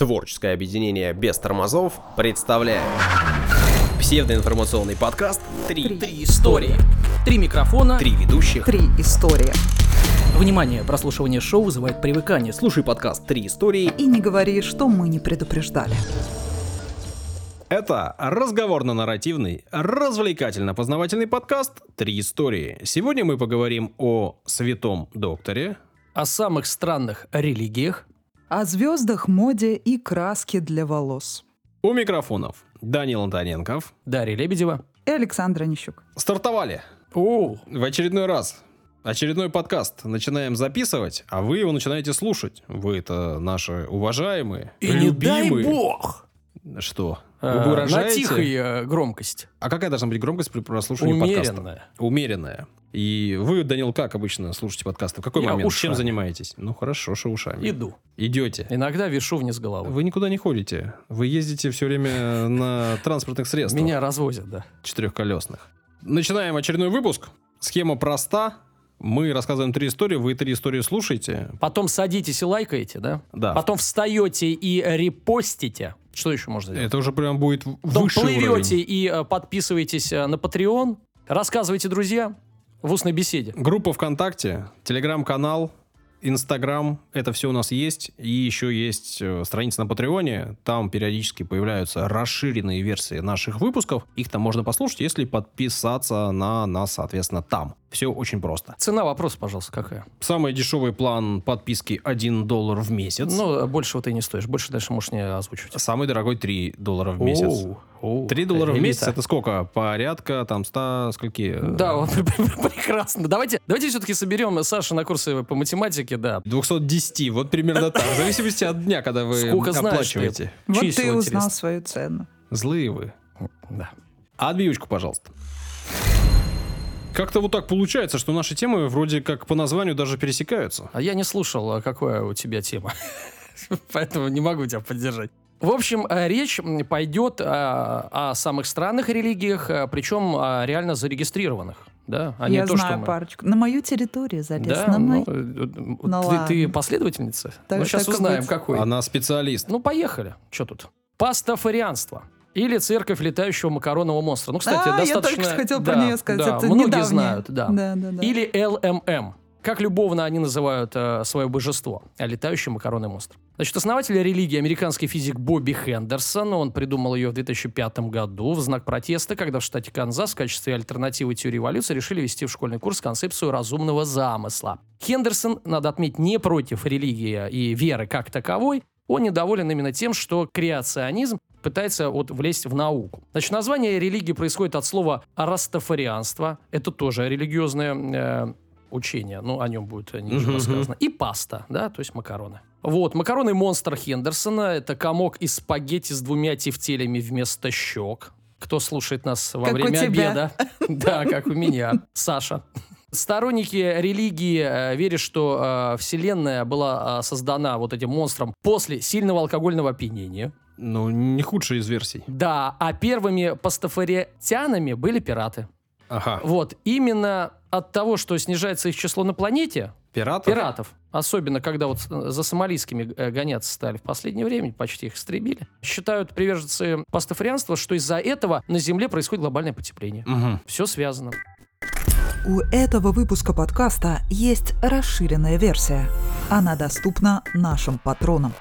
Творческое объединение без тормозов представляет псевдоинформационный подкаст «Три, Три истории. Три микрофона. Три ведущих». Три истории. Внимание, прослушивание шоу вызывает привыкание. Слушай подкаст Три истории. И не говори, что мы не предупреждали. Это разговорно-нарративный, развлекательно-познавательный подкаст «Три истории». Сегодня мы поговорим о святом докторе, о самых странных религиях. О звездах, моде и краске для волос. у микрофонов Данил Антоненков. Дарья Лебедева. И Александра Нищук. Стартовали О, в очередной раз. Очередной подкаст начинаем записывать, а вы его начинаете слушать. Вы это наши уважаемые, и не дай любимые. бог! Что? Э, Вы на угрожаете? тихой э, громкость. А какая должна быть громкость при прослушивании подкаста? Умеренная. Умеренная. И вы, Данил, как обычно слушаете подкасты? В какой Я момент? ушами. Чем занимаетесь? Ну хорошо, что ушами. Иду. Идете. Иногда вешу вниз головой. Вы никуда не ходите. Вы ездите все время на транспортных средствах Меня развозят, да. четырехколесных. Начинаем очередной выпуск. Схема проста. Мы рассказываем три истории, вы три истории слушаете. Потом садитесь и лайкаете, да? Да. Потом встаете и репостите. Что еще можно сделать? Это уже прям будет высший плывете уровень. и э, подписываетесь э, на Patreon, рассказывайте друзьям в устной беседе. Группа ВКонтакте, Телеграм-канал, Инстаграм, это все у нас есть. И еще есть э, страница на Патреоне. Там периодически появляются расширенные версии наших выпусков. Их там можно послушать, если подписаться на нас, соответственно, там. Все очень просто. Цена вопроса, пожалуйста, какая? Самый дешевый план подписки 1 доллар в месяц. Ну, большего ты не стоишь. Больше дальше можешь не озвучивать. Самый дорогой 3 доллара в месяц. Оу, оу. 3 доллара в месяц это сколько? Порядка там 100 скольки? Да, вот, прекрасно. Давайте, давайте все-таки соберем Саша на курсы по математике, да. 210, вот примерно так. В зависимости от дня, когда вы Сколько знаешь оплачиваете. Вот ты узнал интересно. свою цену. Злые вы. Да. А отбивочку, пожалуйста. Как-то вот так получается, что наши темы вроде как по названию даже пересекаются. А я не слушал, а какая у тебя тема. Поэтому не могу тебя поддержать. В общем, э, речь пойдет э, о самых странных религиях, э, причем реально зарегистрированных. Да? А не Я то, что знаю мы- парочку. На мою территорию залез. Да, на ну, мой- э, Ну ты, ты последовательница? Так- ну, сейчас так узнаем, быть. какой. Она специалист. Ну, поехали. Что тут? Пастафарианство. Или церковь летающего макаронового монстра. Ну, кстати, а, я достаточно... только что хотел да, про нее сказать. да, это многие недавнее. знают, да. Да, да, да. Или ЛММ. Как любовно они называют э, свое божество. э, Летающий макаронный монстр. Значит, основатель религии, американский физик Бобби Хендерсон, он придумал ее в 2005 году в знак протеста, когда в штате Канзас в качестве альтернативы теории эволюции решили ввести в школьный курс концепцию разумного замысла. Хендерсон, надо отметить, не против религии и веры как таковой, он недоволен именно тем, что креационизм пытается вот влезть в науку. Значит, название религии происходит от слова растафарианство. Это тоже религиозное э, учение. Ну, о нем будет э, ниже рассказано. И паста, да, то есть макароны. Вот, макаронный монстр Хендерсона – это комок из спагетти с двумя тефтелями вместо щек. Кто слушает нас во Как у время тебя. обеда? Да, как у меня. Саша. Сторонники религии э, верят, что э, Вселенная была э, создана вот этим монстром после сильного алкогольного опьянения. Ну, не худшая из версий. Да, а первыми пастафарианами были пираты. Ага. Вот, именно от того, что снижается их число на планете, Пиратов? пиратов, особенно когда вот за сомалийскими э, гоняться стали в последнее время, почти их истребили, считают приверженцы пастафарианства, что из-за этого на Земле происходит глобальное потепление. Мгм. Все связано. У этого выпуска подкаста есть расширенная версия. Она доступна нашим патронам.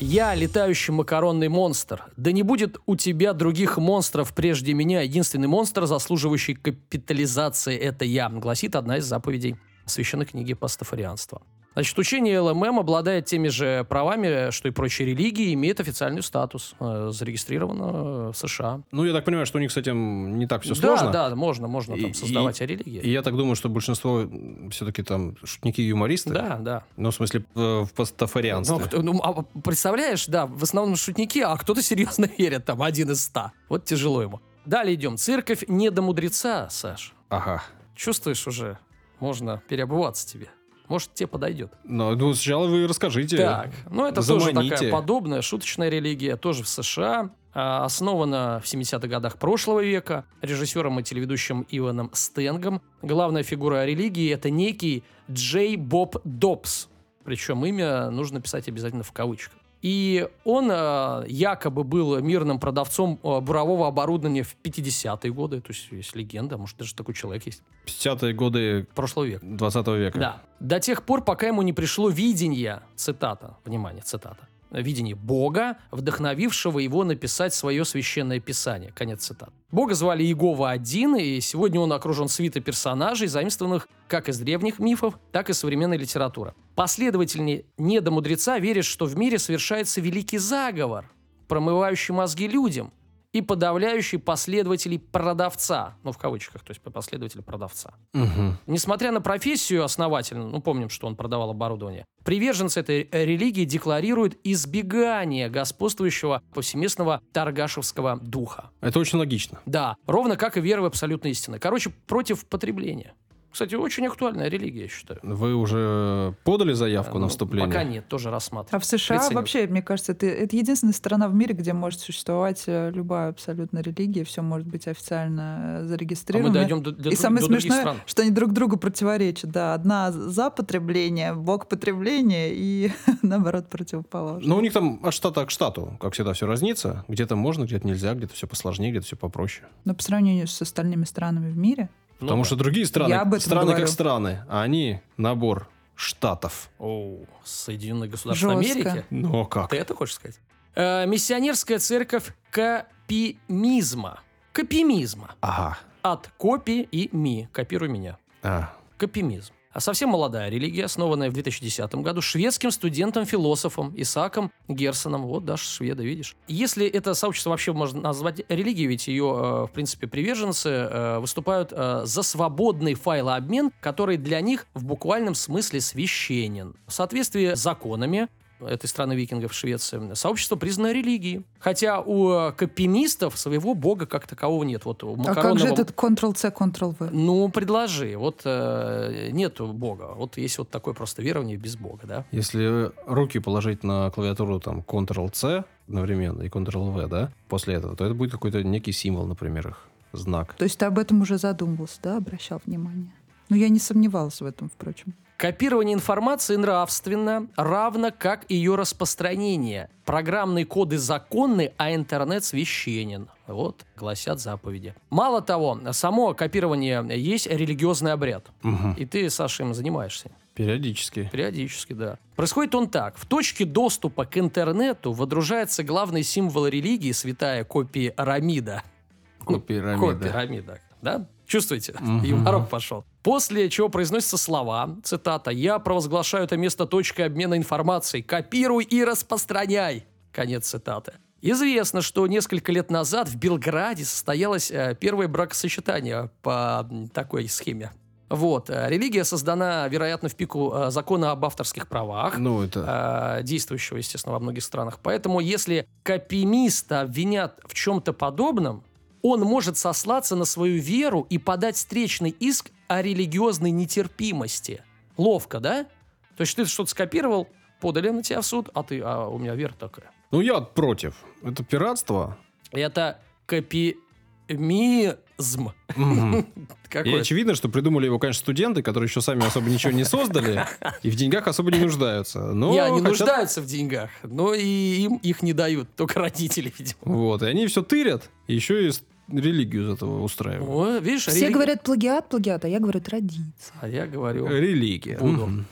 Я летающий макаронный монстр. Да не будет у тебя других монстров прежде меня. Единственный монстр, заслуживающий капитализации, это я, гласит одна из заповедей священной книги пастафарианства. Значит, учение ЛММ обладает теми же правами, что и прочие религии, имеет официальный статус, э, зарегистрировано в США. Ну, я так понимаю, что у них с этим не так все да, сложно. да, можно, можно там создавать и- религии. И я так думаю, что большинство все-таки там шутники и юмористы. Да, да. Ну, в смысле, э, в пастафарианстве. Ну, кто- ну, а представляешь, да, в основном шутники, а кто-то серьезно верит, там, один из ста. Вот тяжело ему. Далее идем. Церковь не до мудреца, Саш. Ага. Чувствуешь уже? Можно переобуваться тебе. Может, тебе подойдет. Ну, ну, сначала вы расскажите. Так, ну это тоже Заманите. такая подобная шуточная религия, тоже в США. а, Основана в 70-х годах прошлого века режиссером и телеведущим Иваном Стенгом. Главная фигура религии – это некий Джей Боб Добс. Причем имя нужно писать обязательно в кавычках. И он э, якобы был мирным продавцом э, бурового оборудования в 50-е годы. То есть есть легенда, может, даже такой человек есть. 50-е годы Прошлого века. 20 века. Да. До тех пор, пока ему не пришло видение, цитата, внимание, цитата, видение Бога, вдохновившего его написать свое священное писание. Конец цитат. Бога звали Иегова один, и сегодня он окружен свитой персонажей, заимствованных как из древних мифов, так и современной литературы. Последовательнее недомудреца верят, что в мире совершается великий заговор, промывающий мозги людям – и подавляющий последователей продавца, ну, в кавычках, то есть последователя продавца. Мгм. Несмотря на профессию основательно, ну, помним, что он продавал оборудование, приверженцы этой э, религии декларируют избегание господствующего повсеместного торгашевского духа. Это очень логично. Да, ровно как и вера в абсолютную истину. Короче, против потребления. Кстати, очень актуальная религия, я считаю. Вы уже подали заявку на Ну, вступление? Пока нет, тоже рассматриваю. А в США Прицениваю. вообще, мне кажется, это, это единственная страна в мире, где может существовать э, любая абсолютно религия, все может быть официально э, А мы зарегистрировано. дойдем до, до И самое до других смешное, стран. что они друг другу противоречат. Да, одна за потребление, бог потребления, и наоборот противоположно. Но у них там от штата к штату, как всегда, все разнится. Где-то можно, где-то нельзя, где-то все посложнее, где-то все попроще. Но по сравнению с остальными странами в мире, Ну Потому да. что другие страны, страны говорю. как страны, а они набор штатов. Оу, Соединенные Государства Жестко. Америки? Ну а как? Ты это хочешь сказать? Э, миссионерская церковь копимизма. Копимизма. Ага. От копи и ми. Копируй меня. А, Копимизм. А совсем молодая религия, основанная в 2010 году шведским студентом-философом Исааком Герсоном. Вот даже шведа, видишь. Если это сообщество вообще можно назвать религией, ведь ее, э, в принципе, приверженцы э, выступают э, за свободный файлообмен, который для них в буквальном смысле священен. В соответствии с законами этой страны викингов Швеции, сообщество признано религией. Хотя у э, копимистов своего бога как такового нет. Вот у а как же макаронного- этот Ctrl-C, Ctrl-V? ну, предложи. Вот э, нету Бога. Вот есть вот такое просто верование без Бога, да? если руки положить на клавиатуру там Ctrl-C одновременно и Ctrl-V, да, после этого, то это будет какой-то некий символ, например, их знак. То есть ты об этом уже задумывался, да, обращал внимание? Ну, я не сомневалась в этом, впрочем. Копирование информации нравственно, равно как ее распространение. Программные коды законны, а интернет священен. Вот, гласят заповеди. Мало того, само копирование есть религиозный обряд. Мгм. И ты, Саша, им занимаешься. Периодически. Периодически, да. Происходит он так. В точке доступа к интернету водружается главный символ религии, святая копия Рамида. Копирамида. Копирамида. Да? Чувствуете? Мгм. Юморок пошел. После чего произносятся слова, цитата, «Я провозглашаю это место точкой обмена информацией. Копируй и распространяй». Конец цитаты. Известно, что несколько лет назад в Белграде состоялось э, первое бракосочетание по такой схеме. Вот. э, Религия создана, вероятно, в пику э, закона об авторских правах Ну, это... действующего, естественно, во многих странах. Поэтому, если копимиста обвинят в чем-то подобном, он может сослаться на свою веру и подать встречный иск о религиозной нетерпимости. Ловко, да? То есть ты что-то скопировал, подали на тебя в суд, а ты, а у меня вера такая. Ну, я против. Это пиратство. Это копимизм. Мгм. И очевидно, что придумали его, конечно, студенты, которые еще сами особо ничего не создали и в деньгах особо не нуждаются. Но Не, они хотят- нуждаются в деньгах, но и им их не дают, только родители, видимо. Вот, и они все тырят, и еще и религию из этого устраивают. О, видишь, Все религия- говорят плагиат, плагиат, а я говорю традиция. А я говорю... Религия. Буду.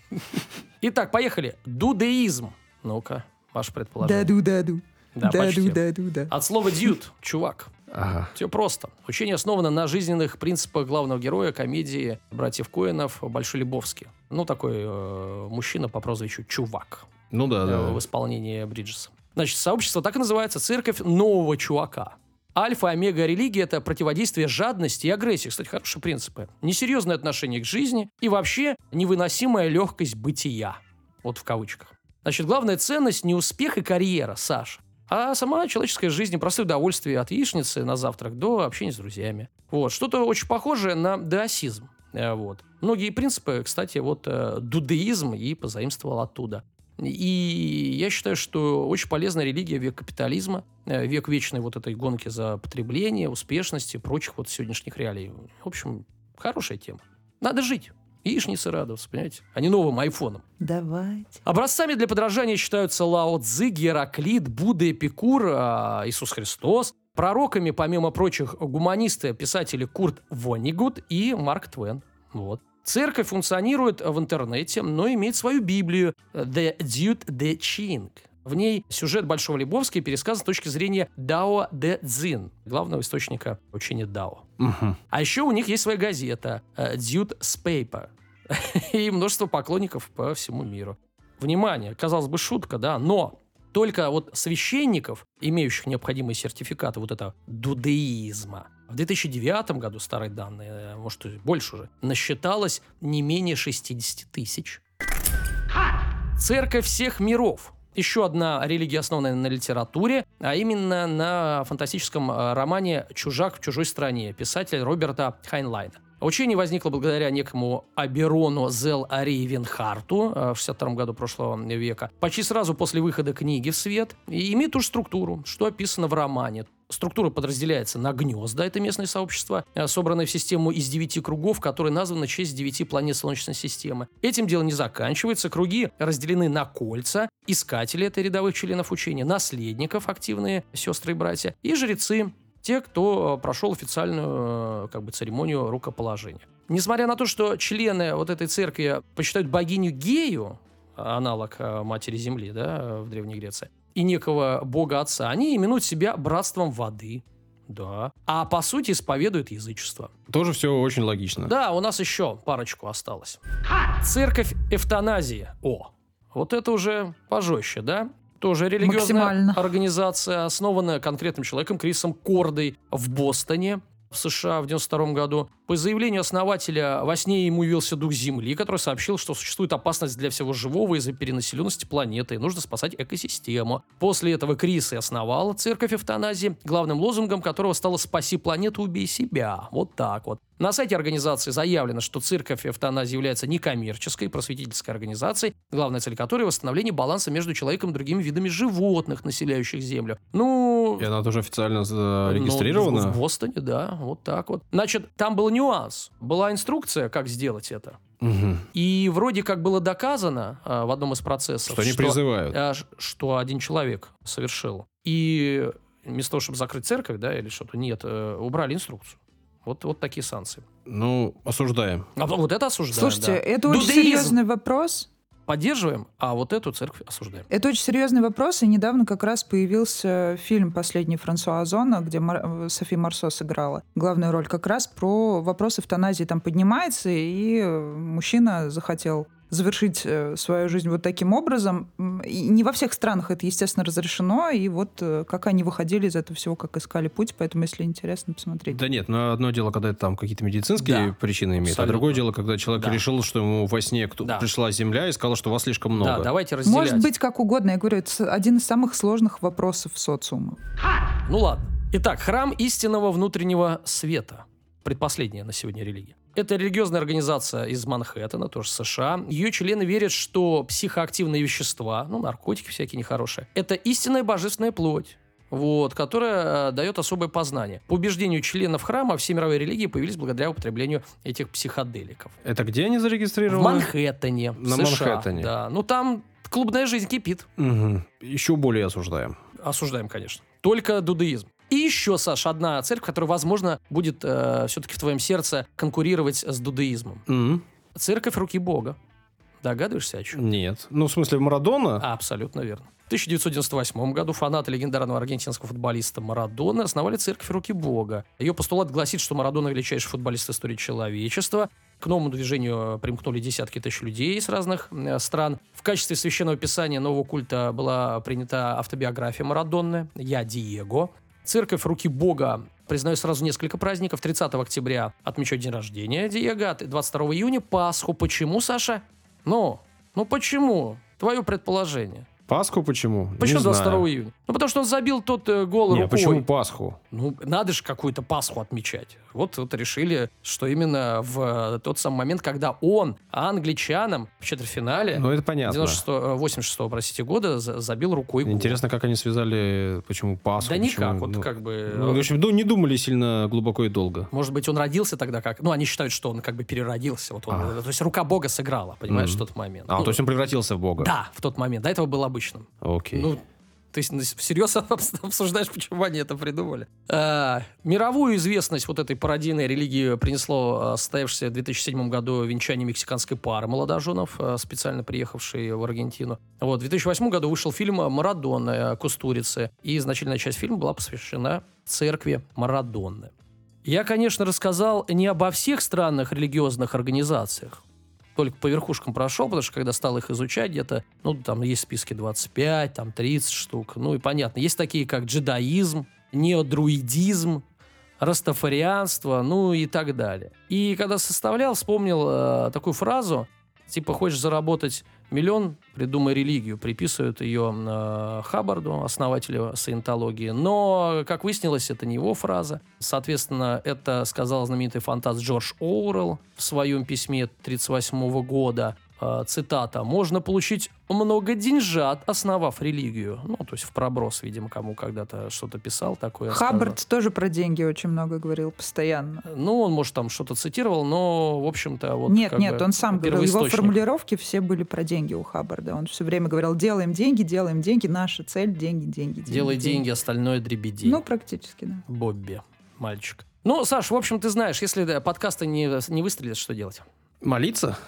Итак, поехали. Дудеизм. Ну-ка, ваше предположение. Даду, даду. Да, почти. Даду, даду, да. От слова дьют, чувак. Ага. Все просто. Учение основано на жизненных принципах главного героя комедии братьев Коэнов Большой Лебовски. Ну, такой э, мужчина по прозвищу Чувак Ну да, э, да. в исполнении Бриджеса. Значит, сообщество так и называется «Церковь нового чувака». Альфа и омега религии – это противодействие жадности и агрессии. Кстати, хорошие принципы. Несерьезное отношение к жизни и вообще невыносимая легкость бытия. Вот в кавычках. Значит, главная ценность не успех и карьера, Саша, а сама человеческая жизнь, простое удовольствие от яичницы на завтрак до общения с друзьями. Вот, что-то очень похожее на даосизм. Э, Вот. Многие принципы, кстати, вот э, дудеизм и позаимствовал оттуда. И я считаю, что очень полезная религия век капитализма, э, век вечной вот этой гонки за потребление, успешности и прочих вот сегодняшних реалий. В общем, хорошая тема. Надо жить. яичницы радоваться, понимаете? А не новым айфоном. Давайте. Образцами для подражания считаются Лао Цзы, Гераклит, Будда, Эпикур, а, Иисус Христос. Пророками, помимо прочих, гуманисты, писатели Курт Вонигут и Марк Твен. Вот. Церковь функционирует в интернете, но имеет свою Библию The Dude the Ching. В ней сюжет Большого Лебовского пересказан с точки зрения Дао Де Цзин, главного источника учения Дао. Мгм. А еще у них есть своя газета э, Dude Spaper и множество поклонников по всему миру. Внимание, казалось бы, шутка, да, но только вот священников, имеющих необходимые сертификаты вот этого дудеизма, в 2009 году, старые данные, э, может, больше уже, насчиталось не менее 60 тысяч. Церковь всех миров. Еще одна религия, основанная на литературе, а именно на фантастическом э, романе «Чужак в чужой стране» писателя Роберта Хайнлайна. Учение возникло благодаря некому Аберону Зел Ари Венхарту э, в 62 году прошлого века, почти сразу после выхода книги в свет, и имеет ту же структуру, что описано в романе. Структура подразделяется на гнезда, это местное сообщество, э, собранное в систему из девяти кругов, которые названы в честь девяти планет Солнечной системы. Этим дело не заканчивается. Круги разделены на кольца, искатели, это рядовых членов учения, наследников, активные сестры и братья, и жрецы, те, кто э, прошел официальную э, как бы, церемонию рукоположения. Несмотря на то, что члены вот этой церкви почитают богиню Гею, аналог Матери Земли да, в Древней Греции, и некого бога отца, они именуют себя братством воды. Да. А по сути исповедуют язычество. Тоже все очень логично. Да, у нас еще парочку осталось. Церковь эвтаназии. О, вот это уже пожестче, да? Тоже религиозная организация, основанная конкретным человеком Крисом Кордой в Бостоне в США в 92 году. По заявлению основателя, во сне ему явился дух Земли, который сообщил, что существует опасность для всего живого из-за перенаселенности планеты, и нужно спасать экосистему. После этого Крис и основал церковь эвтаназии, главным лозунгом которого стало «Спаси планету, убей себя». Вот так вот. На сайте организации заявлено, что церковь эвтаназии является некоммерческой просветительской организацией, главная цель которой – восстановление баланса между человеком и другими видами животных, населяющих Землю. Ну, И она тоже официально ну, зарегистрирована. в Бостоне, да, вот так вот. Значит, там был нюанс. Была инструкция, как сделать это. Мгм. И вроде как было доказано а, в одном из процессов, Что они призывают. а, ш- что один человек совершил. И вместо того, чтобы закрыть церковь, да, или что-то, нет, э, убрали инструкцию. Вот, вот такие санкции. Ну, осуждаем. А вот это осуждаем, Слушайте, да. это очень Дудеизм серьезный вопрос. поддерживаем, а вот эту церковь осуждаем. Это очень серьезный вопрос, и недавно как раз появился фильм «Последний Франсуа Озона», где Мар- Софи Марсо сыграла главную роль, как раз про вопрос эвтаназии там поднимается, и э, мужчина захотел завершить э, свою жизнь вот таким образом. И не во всех странах это, естественно, разрешено, и вот э, как они выходили из этого всего, как искали путь, поэтому, если интересно, посмотреть. Да нет, но одно дело, когда это там какие-то медицинские Да, причины имеет, а абсолютно. другое дело, когда человек Да. решил, что ему во сне кто- Да. пришла Земля и сказала, что вас слишком много. Да, давайте разделять. Может быть, как угодно. Я говорю, это один из самых сложных вопросов социума. Ну ладно. Итак, храм истинного внутреннего света. Предпоследняя на сегодня религия. Это религиозная организация из Манхэттена, тоже США. Ее члены верят, что психоактивные вещества, ну, наркотики всякие нехорошие, это истинная божественная плоть. Вот, которая э, дает особое познание. По убеждению членов храма, все мировые религии появились благодаря употреблению этих психоделиков. Это где они В зарегистрированы? Манхэттене, На США. Манхэттене. Да, ну там клубная жизнь кипит. Мгм. Еще более осуждаем. Осуждаем, конечно. Только дудеизм. И еще, Саша, одна церковь, которая, возможно, будет все-таки в твоем сердце конкурировать с дудеизмом. М, Церковь руки Бога. Догадываешься, о чем? Нет. Ну, в смысле, Марадона? Абсолютно верно. В 1998 году фанаты легендарного аргентинского футболиста Марадона основали церковь руки Бога. Ее постулат гласит, что Марадона величайший футболист истории человечества. К новому движению примкнули десятки тысяч людей из разных э, стран. В качестве священного писания нового культа была принята автобиография Марадонны «Я Диего». Церковь руки Бога признает сразу несколько праздников. 30 октября отмечают день рождения Диего, а 22 июня Пасху. Почему, Саша? Ну, ну почему? Твое предположение. Пасху почему? Почему Не 22 знаю. июня? Ну, потому что он забил тот э, гол Не, рукой. почему Пасху? Ну, надо же какую-то Пасху отмечать. Вот, вот решили, что именно в э, тот самый момент, когда он англичанам в четвертьфинале Ну, это понятно. 96 э, 86 простите, года за- забил рукой гол. Интересно, как они связали, почему Пасху? Да почему, никак, вот ну, как бы... ну, в общем, ну, не думали сильно глубоко и долго. Может быть, он родился тогда как... Ну, они считают, что он как бы переродился. Вот он, А. То есть рука Бога сыграла, понимаешь, Мгм. в тот момент. А, Ну, то есть он превратился в Бога? Да, в тот момент. До этого был обычным. Окей. Ну, есть ну, всерьез обсуждаешь, почему они это придумали. А, мировую известность вот этой пародийной религии принесло а, состоявшееся в 2007 году венчание мексиканской пары молодоженов, а, специально приехавшей в Аргентину. Вот, в 2008 году вышел фильм «Марадонна» Кустурицы, и значительная часть фильма была посвящена церкви Марадонны. Я, конечно, рассказал не обо всех странных религиозных организациях, только по верхушкам прошел, потому что когда стал их изучать, где-то, ну, там есть списки 25, там 30 штук. Ну, и понятно. Есть такие, как джедаизм, неодруидизм, растафарианство, ну и так далее. И когда составлял, вспомнил э, такую фразу, типа, хочешь заработать миллион, придумай религию. Приписывают ее э, Хаббарду, основателю саентологии. Но, как выяснилось, это не его фраза. Соответственно, это сказал знаменитый фантаст Джордж Оуэлл в своем письме 1938 года. Э, цитата. «Можно получить много деньжат, основав религию». Ну, то есть в проброс, видимо, кому когда-то что-то писал такое. Хаббард тоже про деньги очень много говорил постоянно. Ну, он, может, там что-то цитировал, но, в общем-то, вот нет, нет, бы он сам говорил, его формулировки все были про деньги у Хаббарда. Он все время говорил, делаем деньги, делаем деньги, наша цель, деньги, деньги, деньги. Делай деньги, остальное дребедей. Ну, практически, да. Бобби, мальчик. Ну, Саш, в общем, ты знаешь, если подкасты не, не выстрелят, что делать? Молиться?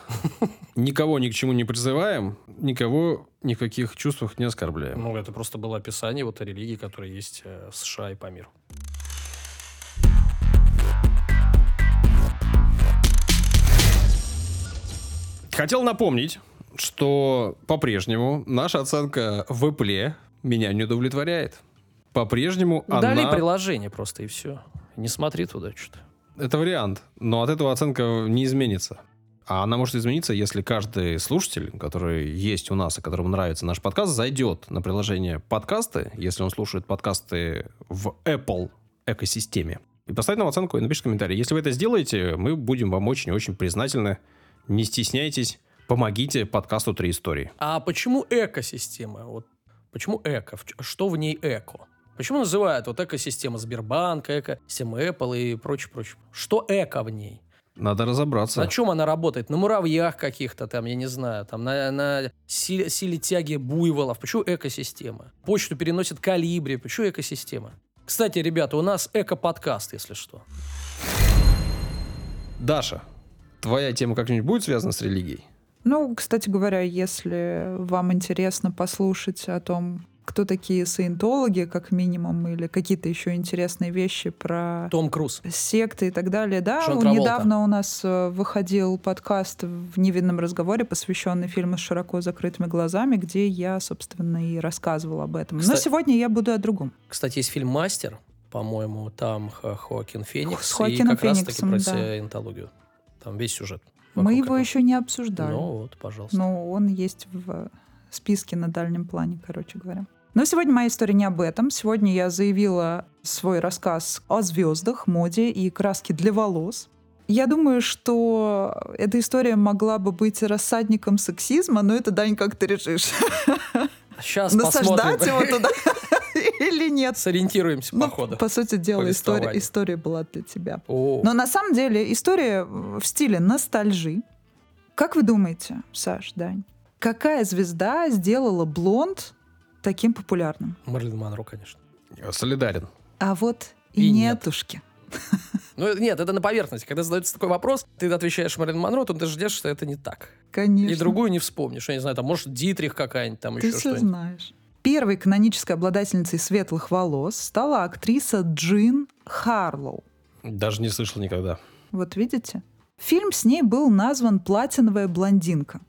Никого ни к чему не призываем, никого ни в каких чувствах не оскорбляем. Ну, это просто было описание вот религии, которая есть э, в США и по миру. Хотел напомнить, что по-прежнему наша оценка в Apple меня не удовлетворяет. По-прежнему Удали она... приложение просто и все. Не смотри туда что-то. Это вариант, но от этого оценка не изменится. А она может измениться, если каждый слушатель, который есть у нас и которому нравится наш подкаст, зайдет на приложение подкасты, если он слушает подкасты в Apple экосистеме, и поставит нам оценку и напишет комментарий. Если вы это сделаете, мы будем вам очень и очень признательны. Не стесняйтесь, помогите подкасту «Три истории». А почему экосистема? Вот почему эко? Что в ней эко? Почему называют вот экосистема Сбербанка, экосистема Apple и прочее, прочее? Что эко в ней? Надо разобраться. На чем она работает? На муравьях каких-то там, я не знаю, там на, на силе, силе тяги буйволов. Почему экосистема? Почту переносит калибри. Почему экосистема? Кстати, ребята, у нас эко-подкаст, если что. Даша, твоя тема как-нибудь будет связана с религией? Ну, кстати говоря, если вам интересно послушать о том, кто такие саентологи, как минимум, или какие-то еще интересные вещи про Том Круз. секты и так далее. Да, Траволта. недавно у нас э, выходил подкаст в невинном разговоре, посвященный фильму с широко закрытыми глазами, где я, собственно, и рассказывала об этом. Но Кстати- сегодня я буду о другом. Кстати, есть фильм «Мастер», по-моему, там Хо- Хоакин Феникс. С Хоакином и как раз-таки Фениксом, про да. саентологию. Там весь сюжет. Мы его этого. еще не обсуждали. Ну вот, пожалуйста. Но он есть в списке на дальнем плане, короче говоря. Но сегодня моя история не об этом. Сегодня я заявила свой рассказ о звездах, моде и краске для волос. Я думаю, что эта история могла бы быть рассадником сексизма, но это, Дань, как ты решишь? Сейчас Насаждать посмотрим. его туда или нет? Сориентируемся Ну, по ходу. по сути дела, история, история была для тебя. О, Но на самом деле история в стиле ностальжи. Как вы думаете, Саш, Дань, какая звезда сделала блонд таким популярным? Марлин Монро, конечно. Солидарен. А вот и, И нет. нетушки. Ну, нет, это на поверхности. Когда задается такой вопрос, ты отвечаешь Марлин Монро, то ты ждешь, что это не так. Конечно. И другую не вспомнишь. Я не знаю, там, может, Дитрих какая-нибудь, там Ты еще все что-нибудь. знаешь. Первой канонической обладательницей светлых волос стала актриса Джин Харлоу. Даже не слышал никогда. Вот видите? Фильм с ней был назван «Платиновая блондинка».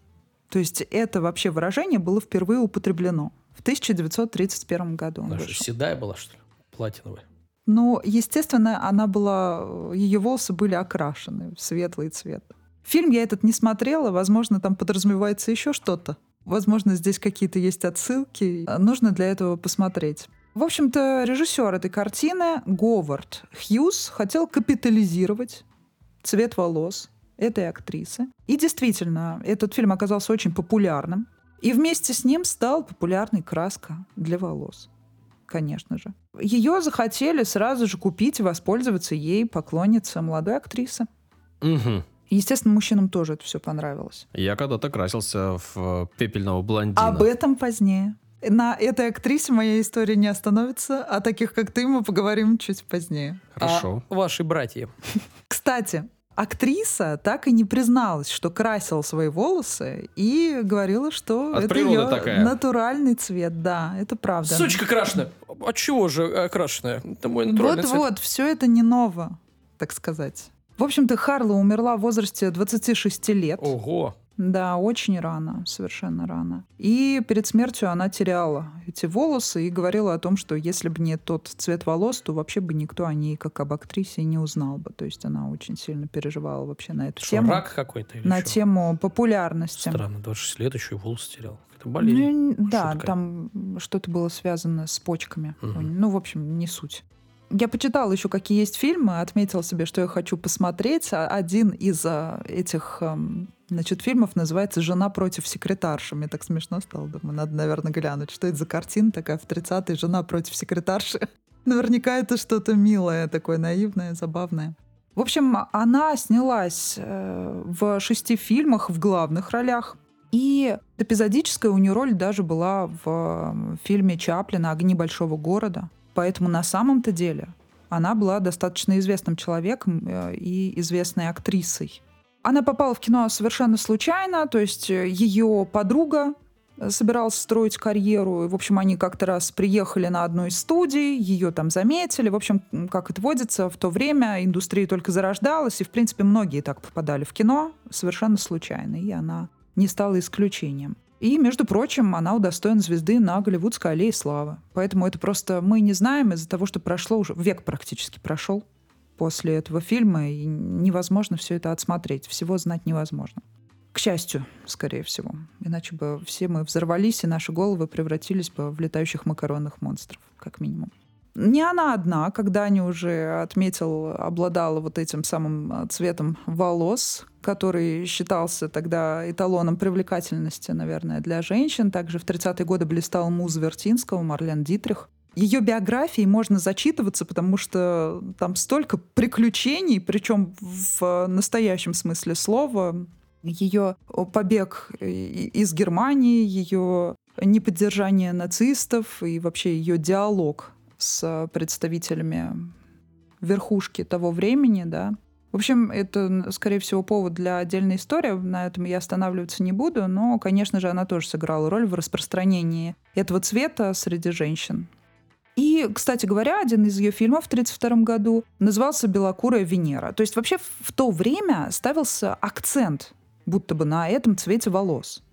То есть это вообще выражение было впервые употреблено в 1931 году. он Она вышел. седая была, что ли? Платиновая. Но, естественно, она была, ее волосы были окрашены в светлый цвет. Фильм я этот не смотрела, возможно, там подразумевается еще что-то. Возможно, здесь какие-то есть отсылки. Нужно для этого посмотреть. В общем-то, режиссер этой картины Говард Хьюз хотел капитализировать цвет волос этой актрисы. И действительно, этот фильм оказался очень популярным. И вместе с ним стал популярной краска для волос. Конечно же. Ее захотели сразу же купить и воспользоваться ей поклонница молодой актрисы. Угу. Естественно, мужчинам тоже это все понравилось. Я когда-то красился в пепельного блондина. Об этом позднее. На этой актрисе моя история не остановится, а таких, как ты, мы поговорим чуть позднее. Хорошо. А ваши братья. Кстати, актриса так и не призналась, что красила свои волосы и говорила, что От это ее такая. натуральный цвет. Да, это правда. Сучка крашеная. От чего же окрашенная? Это мой натуральный цвет. Вот-вот, все это не ново, так сказать. В общем-то, Харла умерла в возрасте 26 лет. Ого. Да, очень рано, совершенно рано. И перед смертью она теряла эти волосы и говорила о том, что если бы не тот цвет волос, то вообще бы никто о ней как об актрисе не узнал бы. То есть она очень сильно переживала вообще на эту Что, тему. рак какой-то на что? тему популярности. Странно, 26 лет еще и волосы терял. Это болезнь. Ну, да, такое? там что-то было связано с почками. Мгм. Ну, в общем, не суть. Я почитала еще, какие есть фильмы, отметила себе, что я хочу посмотреть. А Один из а, этих эм, значит, фильмов называется «Жена против секретарши». Мне так смешно стало. Думаю, надо, наверное, глянуть, что это за картина такая в 30-й «Жена против секретарши». Наверняка это что-то милое, такое наивное, забавное. В общем, она снялась э, в шести фильмах в главных ролях. И эпизодическая у нее роль даже была в э, фильме Чаплина «Огни большого города». Поэтому на самом-то деле она была достаточно известным человеком э, и известной актрисой. Она попала в кино совершенно случайно, то есть э, ее подруга э, собиралась строить карьеру. В общем, они как-то раз приехали на одну из студий, ее там заметили. В общем, как это водится, в то время индустрия только зарождалась, и, в принципе, многие так попадали в кино совершенно случайно, и она не стала исключением. И, между прочим, она удостоена звезды на Голливудской аллее славы. Поэтому это просто мы не знаем из-за того, что прошло уже век практически прошел после этого фильма, и невозможно все это отсмотреть. Всего знать невозможно. К счастью, скорее всего. Иначе бы все мы взорвались, и наши головы превратились бы в летающих макаронных монстров, как минимум. Не она одна, когда они уже отметил, обладала вот этим самым а, цветом волос, который считался тогда эталоном привлекательности, наверное, для женщин. Также в 30-е годы блистал муз Вертинского, Марлен Дитрих. Ее биографией можно зачитываться, потому что там столько приключений, причем в настоящем смысле слова. Ее побег из Германии, ее неподдержание нацистов и вообще ее диалог с представителями верхушки того времени, да. В общем, это, скорее всего, повод для отдельной истории. На этом я останавливаться не буду, но, конечно же, она тоже сыграла роль в распространении этого цвета среди женщин. И, кстати говоря, один из ее фильмов в 1932 году назывался «Белокурая Венера». То есть вообще в то время ставился акцент будто бы на этом цвете волос.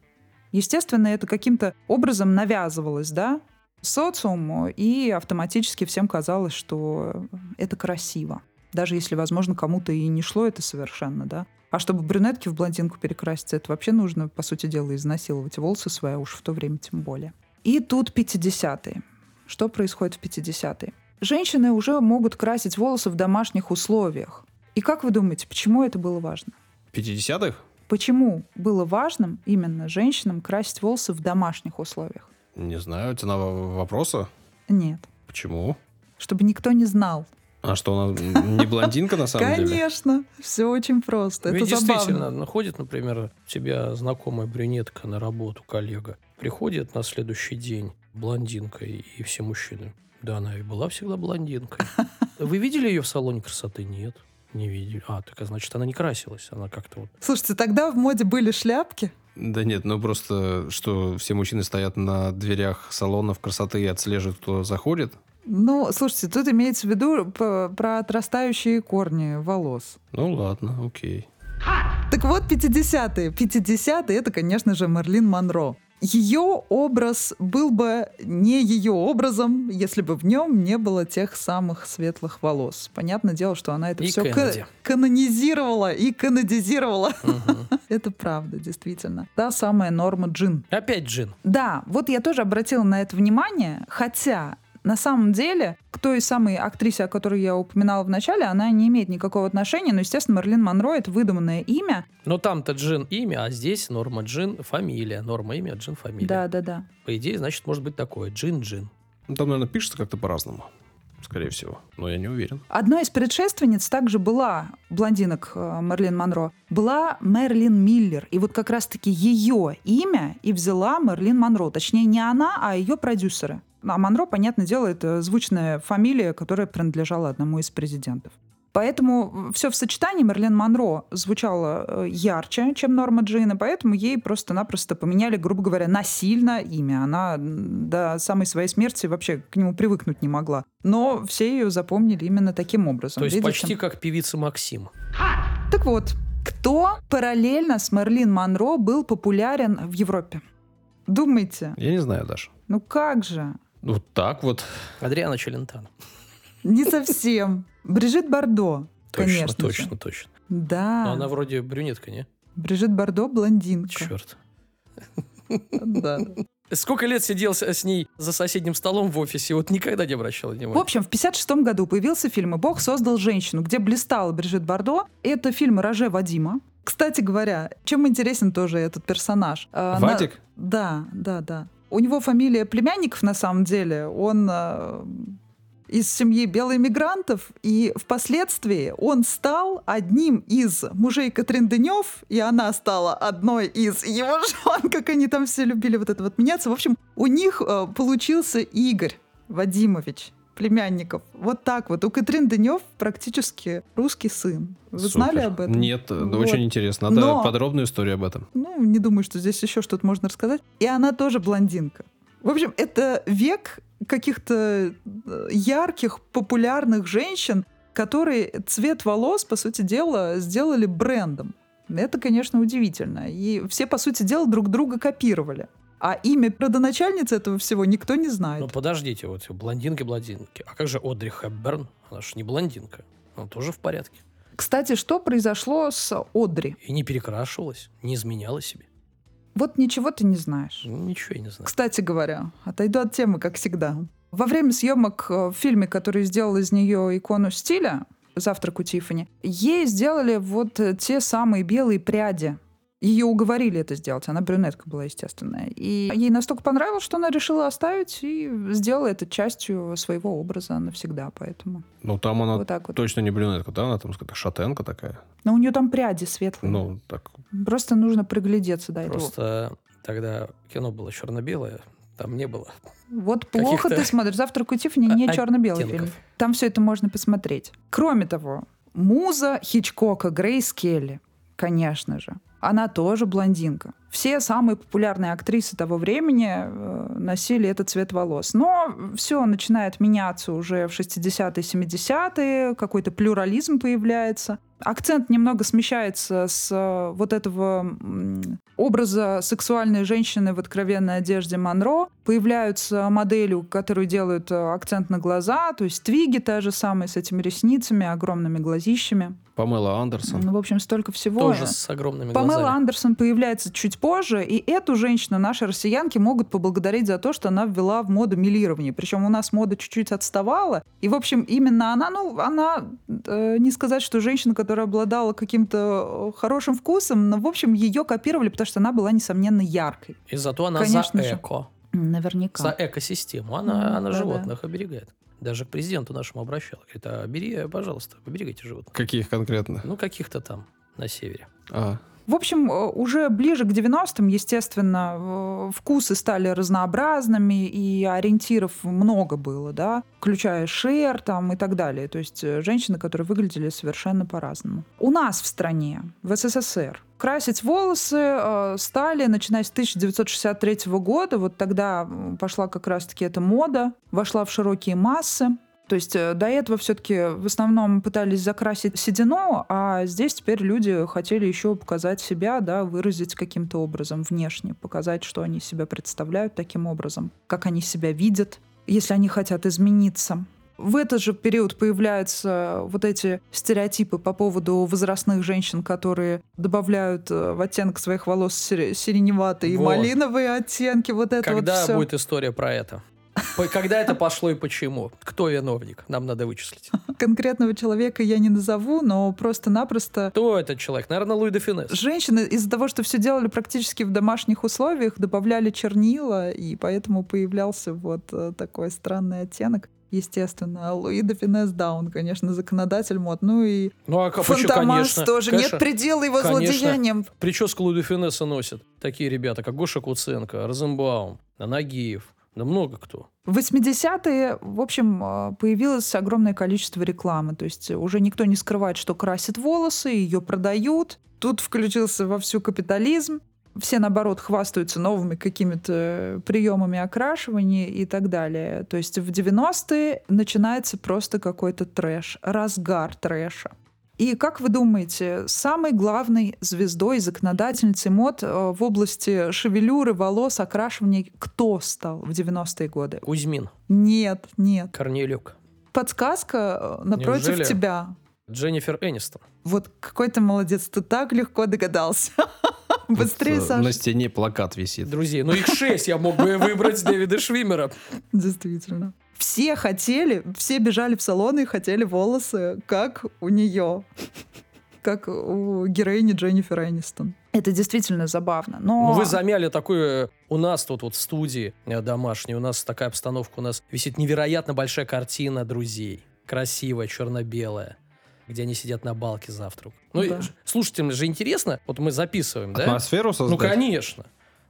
Естественно, это каким-то образом навязывалось, да, социуму, и автоматически всем казалось, что это красиво. Даже если, возможно, кому-то и не шло это совершенно, да. А чтобы брюнетки в блондинку перекраситься, это вообще нужно, по сути дела, изнасиловать волосы свои, а уж в то время тем более. И тут 50-е. Что происходит в 50-е? Женщины уже могут красить волосы в домашних условиях. И как вы думаете, почему это было важно? 50-х? Почему было важным именно женщинам красить волосы в домашних условиях? Не знаю, цена вопроса. Нет. Почему? Чтобы никто не знал. А что, она не блондинка на самом деле? Конечно. Все очень просто. Ведь это действительно, забавно. находит, например, у тебя знакомая брюнетка на работу, коллега, приходит на следующий день блондинкой, и все мужчины. Да, она и была всегда блондинкой. Вы видели ее в салоне красоты? Нет, не видели. А, так а значит, она не красилась. Она как-то вот... Слушайте, тогда в моде были шляпки. Да нет, ну просто, что все мужчины стоят на дверях салонов красоты и отслеживают, кто заходит. Ну, слушайте, тут имеется в виду про отрастающие корни волос. Ну ладно, окей. Так вот, 50-е. 50-е — это, конечно же, Мерлин Монро. Ее образ был бы не ее образом, если бы в нем не было тех самых светлых волос. Понятное дело, что она это И все Кеннеди. канонизировала и канадизировала. Мгм. Это правда, действительно. Та самая Норма Джин. Опять джин. Да, вот я тоже обратила на это внимание, хотя на самом деле к той самой актрисе, о которой я упоминала в начале, она не имеет никакого отношения, но, естественно, Мерлин Монро — это выдуманное имя. Но там-то Джин имя, а здесь Норма Джин фамилия. Норма имя, Джин фамилия. Да-да-да. По идее, значит, может быть такое. Джин Джин. Ну, Там, наверное, пишется как-то по-разному. Скорее всего. Но я не уверен. Одной из предшественниц также была блондинок э, Мерлин Монро, была Мерлин Миллер. И вот как раз-таки ее имя и взяла Мерлин Монро. Точнее, не она, а ее продюсеры. А Монро, понятное дело, это звучная фамилия, которая принадлежала одному из президентов. Поэтому все в сочетании Мерлин Монро звучало э, ярче, чем Норма Джин, и поэтому ей просто-напросто поменяли, грубо говоря, насильно имя. Она до самой своей смерти вообще к нему привыкнуть не могла. Но все ее запомнили именно таким образом. То есть Видите? почти как певица Максим. Так вот, кто параллельно с Мерлин Монро был популярен в Европе? Думайте. Я не знаю даже. Ну как же? Вот так вот. Адриана Челентано. Не совсем. Брижит Бардо, Точно, конечно же. точно, точно. Да. Но она вроде брюнетка, не? Брижит Бардо блондинка. Черт. Да. Сколько лет сидел с, ней за соседним столом в офисе, вот никогда не обращал В внимания. общем, в 56 году появился фильм «И Бог создал женщину», где блистала Брижит Бардо. Это фильм Роже Вадима. Кстати говоря, чем интересен тоже этот персонаж? А, Вадик? Да, да, да. У него фамилия племянников на самом деле. Он э, из семьи белоэмигрантов, и впоследствии он стал одним из мужей Катрин Денев, и она стала одной из его жен, как они там все любили вот это вот меняться. В общем, у них э, получился Игорь Вадимович племянников. Вот так вот. У Катрин Денев практически русский сын. Вы знали Супер. об этом? Нет, да, Вот. очень интересно. Надо Но- подробную историю об этом. Ну, не думаю, что здесь еще что-то можно рассказать. И она тоже блондинка. В общем, это век каких-то э, ярких, популярных женщин, которые цвет волос, по сути дела, сделали брендом. Это, конечно, удивительно. И все, по сути дела, друг друга копировали. А имя родоначальницы этого всего никто не знает. Ну подождите, вот блондинки, блондинки. А как же Одри Хепберн? Она же не блондинка. Она тоже в порядке. Кстати, что произошло с Одри? И не перекрашивалась, не изменяла себе. Вот ничего ты не знаешь. Ну, Ничего я не знаю. Кстати говоря, отойду от темы, как всегда. Во время съемок э, в фильме, который сделал из нее икону стиля «Завтрак у Тиффани», ей сделали вот э, те самые белые пряди. Ее уговорили это сделать. Она брюнетка была, естественно. И ей настолько понравилось, что она решила оставить и сделала это частью своего образа навсегда. Поэтому Ну, там она вот так вот. точно не брюнетка, да? Она там какая-то шатенка такая. Но у нее там пряди светлые. Ну, так. Просто нужно приглядеться до этого. Просто тогда кино было черно-белое, там не было. Вот плохо ты смотришь. Завтрак у Тиффани не черно-белый фильм. Там все это можно посмотреть. Кроме того, муза Хичкока Грейс Келли, конечно же, она тоже блондинка. Все самые популярные актрисы того времени э, носили этот цвет волос. Но все начинает меняться уже в 60-е, 70-е, какой-то плюрализм появляется. Акцент немного смещается с э, вот этого образа сексуальной женщины в откровенной одежде Монро. Появляются модели, которые делают э, акцент на глаза, то есть твиги та же самая с этими ресницами, огромными глазищами. Памела Андерсон. Ну, в общем, столько всего. Тоже с огромными Памела глазами. Андерсон появляется чуть позже, и эту женщину наши россиянки могут поблагодарить за то, что она ввела в моду милирование. Причем у нас мода чуть-чуть отставала. И, в общем, именно она, ну, она, э, не сказать, что женщина, которая обладала каким-то э, хорошим вкусом, но, в общем, ее копировали, потому что она была, несомненно, яркой. И зато она Конечно за же. эко, Наверняка. за экосистему. Она, Мгм, она да-да. животных оберегает. Даже к президенту нашему обращалась. Говорит, а бери, пожалуйста, поберегайте животных. Каких конкретно? Ну, каких-то там на севере. А, В общем, э, уже ближе к 90-м, естественно, вкусы стали разнообразными, и ориентиров много было, да, включая шер там и так далее. То есть э, женщины, которые выглядели совершенно по-разному. У нас в стране, в СССР, красить волосы э, стали, начиная с 1963 года, вот тогда пошла как раз-таки эта мода, вошла в широкие массы. То есть э, до этого все-таки в основном пытались закрасить седину, а здесь теперь люди хотели еще показать себя, да, выразить каким-то образом внешне, показать, что они себя представляют таким образом, как они себя видят, если они хотят измениться. В этот же период появляются вот эти стереотипы по поводу возрастных женщин, которые добавляют э, в оттенок своих волос сиреневатые вот. и малиновые оттенки. Вот это Когда вот все. будет история про это? Когда это пошло и почему? Кто виновник? Нам надо вычислить. Конкретного человека я не назову, но просто-напросто... Кто этот человек? Наверное, Луи де Финес. Женщины из-за того, что все делали практически в домашних условиях, добавляли чернила, и поэтому появлялся вот э, такой странный оттенок естественно. Луи де Финес, да, он, конечно, законодатель мод. Ну и ну, а Фантомас тоже. Конечно, Нет предела его конечно. злодеяниям. Прическу Луи де Финеса носят такие ребята, как Гоша Куценко, Розенбаум, Нагиев. Да много кто. В 80-е, в общем, э, появилось огромное количество рекламы. То есть уже никто не скрывает, что красит волосы, ее продают. Тут включился вовсю капитализм все, наоборот, хвастаются новыми какими-то приемами окрашивания и так далее. То есть в 90-е начинается просто какой-то трэш, разгар трэша. И как вы думаете, самой главной звездой, законодательницей мод э, в области шевелюры, волос, окрашивания кто стал в 90-е годы? Кузьмин. Нет, нет. Корнелюк. Подсказка э, напротив Неужели? тебя. Дженнифер Энистон. Вот какой ты молодец, ты так легко догадался. Быстрее, вот, Саша. На стене плакат висит. Друзья, ну их шесть, я мог бы выбрать Дэвида Швимера. Действительно. Все хотели, все бежали в салоны и хотели волосы, как у нее. Как у героини Дженнифер Энистон. Это действительно забавно. Но... Ну, вы замяли такое... У нас тут вот в студии э, домашней, у нас такая обстановка, у нас висит невероятно большая картина друзей. Красивая, черно-белая где они сидят на балке завтрак. Ну, да. слушателям же интересно, вот мы записываем, да? Атмосферу создать? Ну, конечно.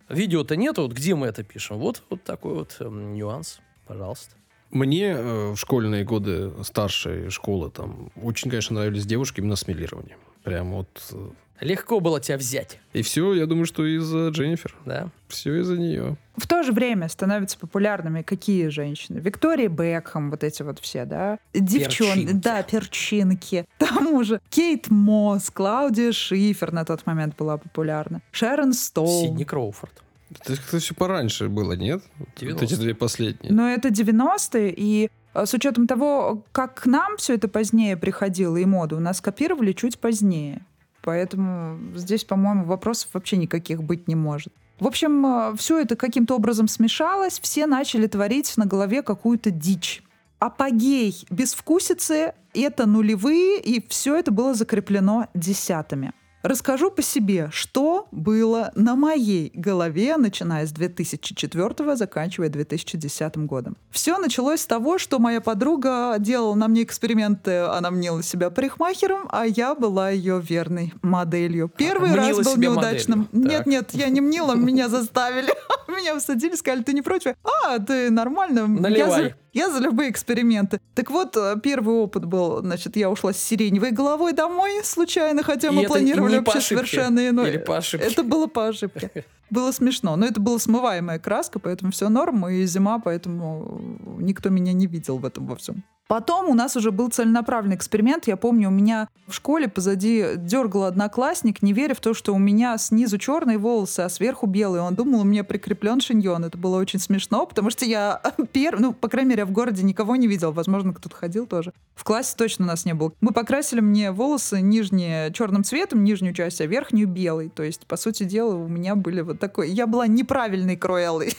Видео-то нету, вот где мы это пишем? Вот, вот такой вот э, нюанс, пожалуйста. Мне э, в школьные годы старшей школы там очень, конечно, нравились девушки именно с милированием. Прям вот э, Легко было тебя взять. И все, я думаю, что из-за Дженнифер. Да. Все из-за нее. В то же время становятся популярными какие женщины? Виктория Бекхэм, вот эти вот все, да? Девчонки. Да, перчинки. К тому же Кейт Мосс, Клаудия Шифер на тот момент была популярна. Шерон Стоун. Сидни Кроуфорд. Это как-то все пораньше было, нет? 90 Вот эти две последние. Но это 90-е, и а, с учетом того, как к нам все это позднее приходило и моду, у нас копировали чуть позднее. Поэтому здесь, по-моему, вопросов вообще никаких быть не может. В общем, э, все это каким-то образом смешалось, все начали творить на голове какую-то дичь. Апогей безвкусицы — это нулевые, и все это было закреплено десятыми. Расскажу по себе, что было на моей голове, начиная с 2004 заканчивая 2010 годом. Все началось с того, что моя подруга делала на мне эксперименты, она мнила себя парикмахером, а я была ее верной моделью. Первый а, раз был неудачным. Нет, нет, я не мнила, меня заставили. Меня усадили, сказали, ты не против? А, ты нормально. Наливай. Я за любые эксперименты. Так вот, э, первый опыт был, значит, я ушла с сиреневой головой домой случайно, хотя мы планировали вообще совершенно иное. Или по ошибке. Это было по ошибке. Было смешно. Но это была смываемая краска, поэтому все норм, и зима, поэтому никто меня не видел в этом во всем. Потом у нас уже был целенаправленный эксперимент. Я помню, у меня в школе позади дергал одноклассник, не веря в то, что у меня снизу черные волосы, а сверху белые. Он думал, у меня прикреплен шиньон. Это было очень смешно, потому что я первый, ну, по крайней мере, в городе никого не видел. Возможно, кто-то ходил тоже. В классе точно у нас не было. Мы покрасили мне волосы нижние черным цветом, нижнюю часть, а верхнюю белой. То есть, по сути дела, у меня были вот такой... Я была неправильной Круэллой.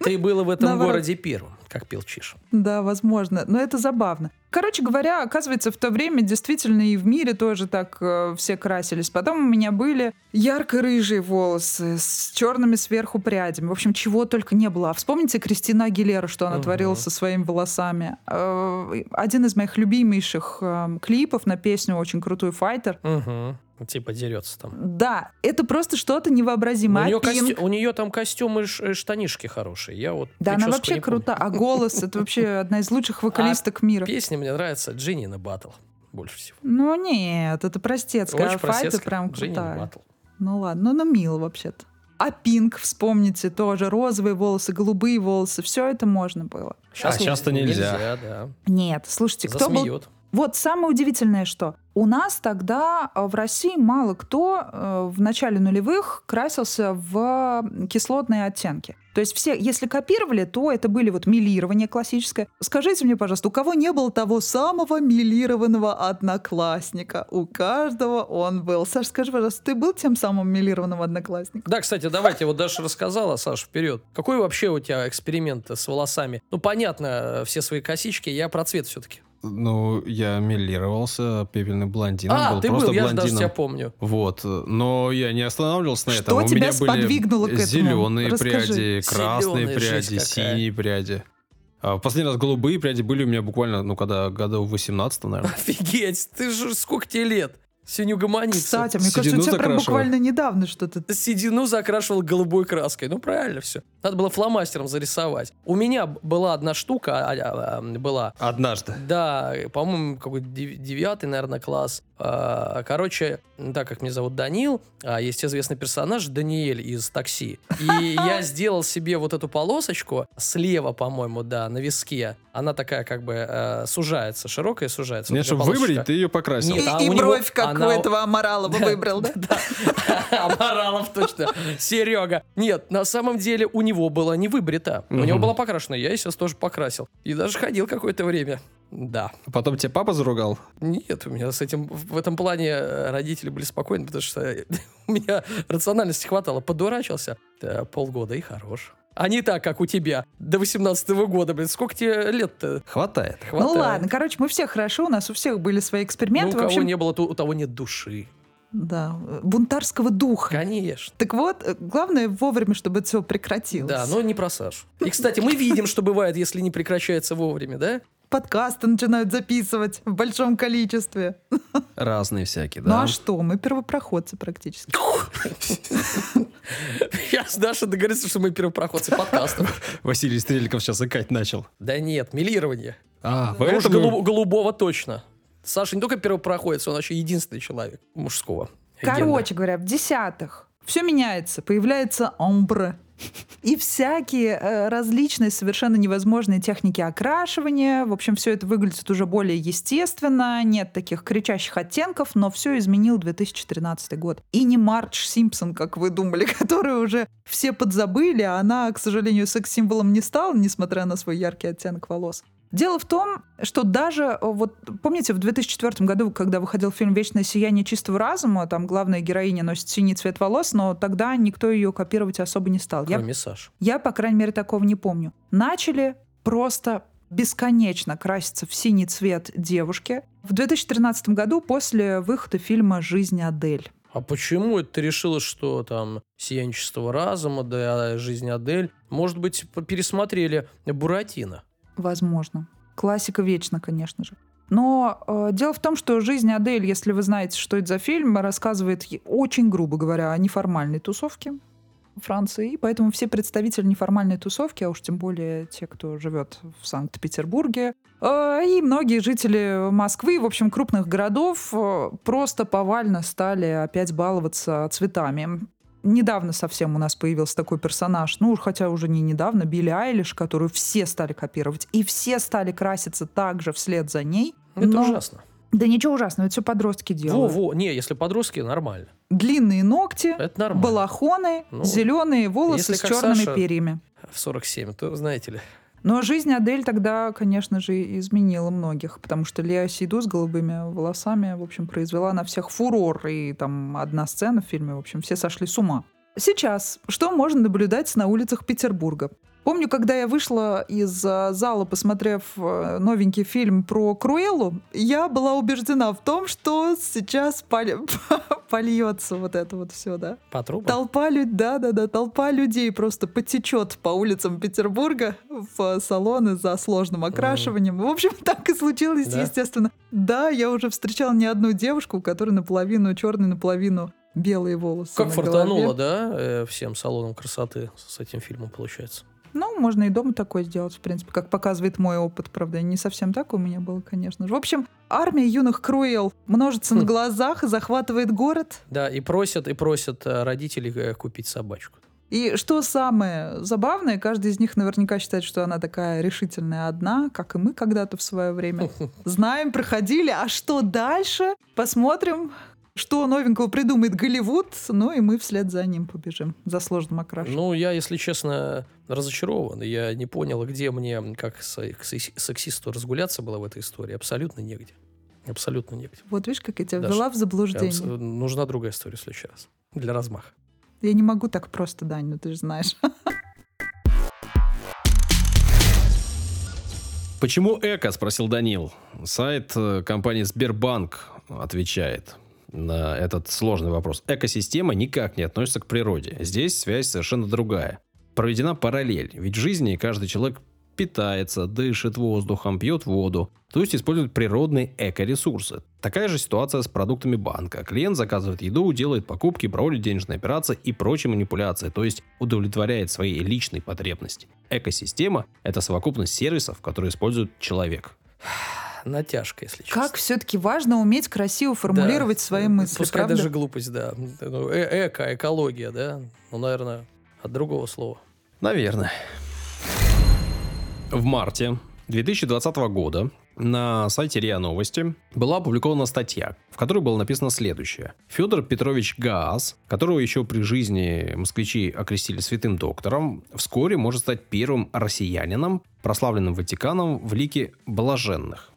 Ты была в этом Наоборот. городе первым, как пел Чиш. Да, возможно. Но это забавно. Короче говоря, оказывается, в то время действительно и в мире тоже так э, все красились. Потом у меня были ярко-рыжие волосы с черными сверху прядями. В общем, чего только не было. А вспомните Кристина Агилера, что она угу. творила со своими волосами. Э, один из моих любимейших э, клипов на песню «Очень крутой файтер». Угу Типа дерется там. Да, это просто что-то невообразимое. У нее, костю... у нее там костюмы и штанишки хорошие. Я вот да, она вообще крута. А голос — это вообще одна из лучших вокалисток а мира. Песня мне нравится Джинни на батл больше всего. Ну нет, это простецкая. Очень а прям крутая. Ну ладно, ну, ну мило вообще-то. А пинк, вспомните, тоже розовые волосы, голубые волосы, все это можно было. А сейчас-то нельзя. да. Нет, слушайте, кто был. Вот самое удивительное, что у нас тогда э, в России мало кто э, в начале нулевых красился в кислотные оттенки. То есть все, если копировали, то это были вот милирование классическое. Скажите мне, пожалуйста, у кого не было того самого милированного одноклассника? У каждого он был. Саш, скажи, пожалуйста, ты был тем самым милированным одноклассником? Да, кстати, давайте, вот Даша рассказала, Саш, вперед. Какой вообще у тебя эксперимент с волосами? Ну, понятно, э, все свои косички, я про цвет все-таки. Ну, я милировался пепельным блондином. А, был ты просто был, я же даже блондином. тебя помню. Вот, но я не останавливался на Что этом. У тебя меня сподвигнуло к были этому? зеленые Расскажи. пряди, красные Зелёная жесть пряди, какая. синие пряди. А в последний раз голубые пряди были у меня буквально, ну, когда года в 18 наверное. Офигеть, ты же сколько тебе лет? Синю гомониться. Кстати, мне кажется, у тебя прям закрашивал. буквально недавно что-то... Седину закрашивал голубой краской. Ну, правильно все. Надо было фломастером зарисовать. У меня была одна штука, а, а, а, была. Однажды. Да, по-моему, какой-то дев- девятый, наверное, класс. А, Короче, так как меня зовут Данил, а есть известный персонаж Даниэль из «Такси». И я сделал себе вот эту полосочку слева, по-моему, да, на виске. Она такая как бы э, сужается, широкая сужается. Мне, Вот чтобы выбрить, ты ее покрасил. Нет, И, а и у него- бровь, как она- у этого Амаралова выбрал, да? Амаралов точно. Серега. Нет, на самом деле у него была не выбрита. У него была покрашена. Я, естественно, тоже покрасил. И даже ходил какое-то время. Да. Потом тебя папа заругал. Нет, у меня с этим в этом плане э, родители были спокойны, потому что у меня рациональности хватало. Подурачился да, полгода и хорош. А не так, как у тебя до 18 года, блин. Сколько тебе лет-то? Хватает. Ну Хватает. ладно, короче, мы все хорошо, у нас у всех были свои Ну, эксперименты. у в кого общем, не было, то у того нет души. да, бунтарского духа. Конечно. Так вот, э, главное вовремя, чтобы это все прекратилось. Да, но не про Сашу. И, кстати, мы видим, что бывает, если не прекращается вовремя, да? Подкасты начинают записывать в большом количестве. Разные всякие, Ну да. а что, мы первопроходцы практически. Я с Дашей договорился, что мы первопроходцы подкастов. Василий Стрельников сейчас икать начал. Да нет, милирование. А, Ну поэтому... голуб- голубого точно. Саша не только первопроходец, он еще единственный человек мужского. Короче говоря, в десятых все меняется, появляется омбре. И всякие э, различные, совершенно невозможные техники окрашивания. В общем, все это выглядит уже более естественно. Нет таких кричащих оттенков, но все изменил 2013 год. И не Мардж Симпсон, как вы думали, которую уже все подзабыли, а она, к сожалению, секс-символом не стала, несмотря на свой яркий оттенок волос. Дело в том, что даже, э, вот помните, в 2004 году, когда выходил фильм «Вечное сияние чистого разума», там главная героиня носит синий цвет волос, но тогда никто ее копировать особо не стал. Я, Кроме Саши. я, по крайней мере, такого не помню. Начали просто бесконечно краситься в синий цвет девушки. В 2013 году после выхода фильма «Жизнь Адель». А почему это ты решила, что там «Сияние чистого разума», да, «Жизнь Адель»? Может быть, пересмотрели «Буратино»? Возможно. Классика вечна, конечно же. Но э, дело в том, что «Жизнь Адель», если вы знаете, что это за фильм, рассказывает очень грубо говоря о неформальной тусовке Франции, и поэтому все представители неформальной тусовки, а уж тем более те, кто живет в Санкт-Петербурге, э, и многие жители Москвы, в общем, крупных городов, э, просто повально стали опять баловаться цветами. Недавно совсем у нас появился такой персонаж, ну, хотя уже не недавно, Билли Айлиш, которую все стали копировать, и все стали краситься также вслед за ней. Это Но- ужасно. Да ничего ужасного, это все подростки делают. Во-во, не, если подростки, нормально. Длинные ногти, Это нормально. балахоны, Ну, зеленые волосы с черными Саша. перьями. В 47, то знаете ли. Но жизнь Адель тогда, конечно же, изменила многих, потому что Лео Сейду с голубыми волосами, в общем, произвела на всех фурор. И там одна сцена в фильме, в общем, все сошли с ума. Сейчас что можно наблюдать на улицах Петербурга? Помню, когда я вышла из а, зала, посмотрев э, новенький фильм про Круэллу, я была убеждена в том, что сейчас поли- польется вот это вот все, да? По трубам. Толпа людей, да, да, да, толпа людей просто потечет по улицам Петербурга в салоны за сложным окрашиванием. В общем, так и случилось, Да? естественно. Да, я уже встречала не одну девушку, у которой наполовину черный, наполовину белые волосы. Как фартануло, голове. да, э, всем салонам красоты с этим фильмом получается. Ну, можно и дома такое сделать, в принципе, как показывает мой опыт, правда, не совсем так у меня было, конечно же. В общем, армия юных Круэл множится на Хм. глазах и захватывает город. Да, и просят, и просят э, родителей э, купить собачку. И что самое забавное, каждый из них наверняка считает, что она такая решительная одна, как и мы когда-то в свое время. Знаем, проходили, а что дальше? Посмотрим, что новенького придумает Голливуд, ну и мы вслед за ним побежим, за сложным окрашем. Ну, я, если честно, разочарован. Я не понял, где мне, как сексисту, разгуляться было в этой истории. Абсолютно негде. Абсолютно негде. Вот видишь, как я тебя Даже ввела в заблуждение. Я, нужна другая история в следующий раз. Для размаха. Я не могу так просто, Дань, ну ты же знаешь. Почему эко, спросил Данил. Сайт э, компании Сбербанк отвечает этот сложный вопрос. Экосистема никак не относится к природе. Здесь связь совершенно другая. Проведена параллель. Ведь в жизни каждый человек питается, дышит воздухом, пьет воду, то есть использует природные экоресурсы. Такая же ситуация с продуктами банка. Клиент заказывает еду, делает покупки, проводит денежные операции и прочие манипуляции, то есть удовлетворяет свои личные потребности. Экосистема – это совокупность сервисов, которые использует человек натяжка, если честно. Как все-таки важно уметь красиво формулировать да. свои мысли, Пускай правда? даже глупость, да. Ну, э Эко, экология, да. Ну, наверное, от другого слова. Наверное. В марте 2020 года на сайте РИА Новости была опубликована статья, в которой было написано следующее. Федор Петрович Гаас, которого еще при жизни москвичи окрестили святым доктором, вскоре может стать первым россиянином, прославленным Ватиканом в лике блаженных.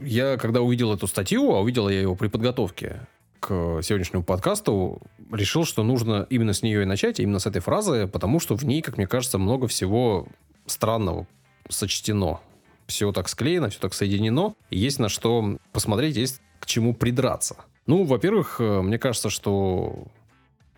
Я, когда увидел эту статью, а увидел я его при подготовке к сегодняшнему подкасту, решил, что нужно именно с нее и начать, именно с этой фразы, потому что в ней, как мне кажется, много всего странного сочтено. Все так склеено, все так соединено. И есть на что посмотреть, есть к чему придраться. Ну, во-первых, э, мне кажется, что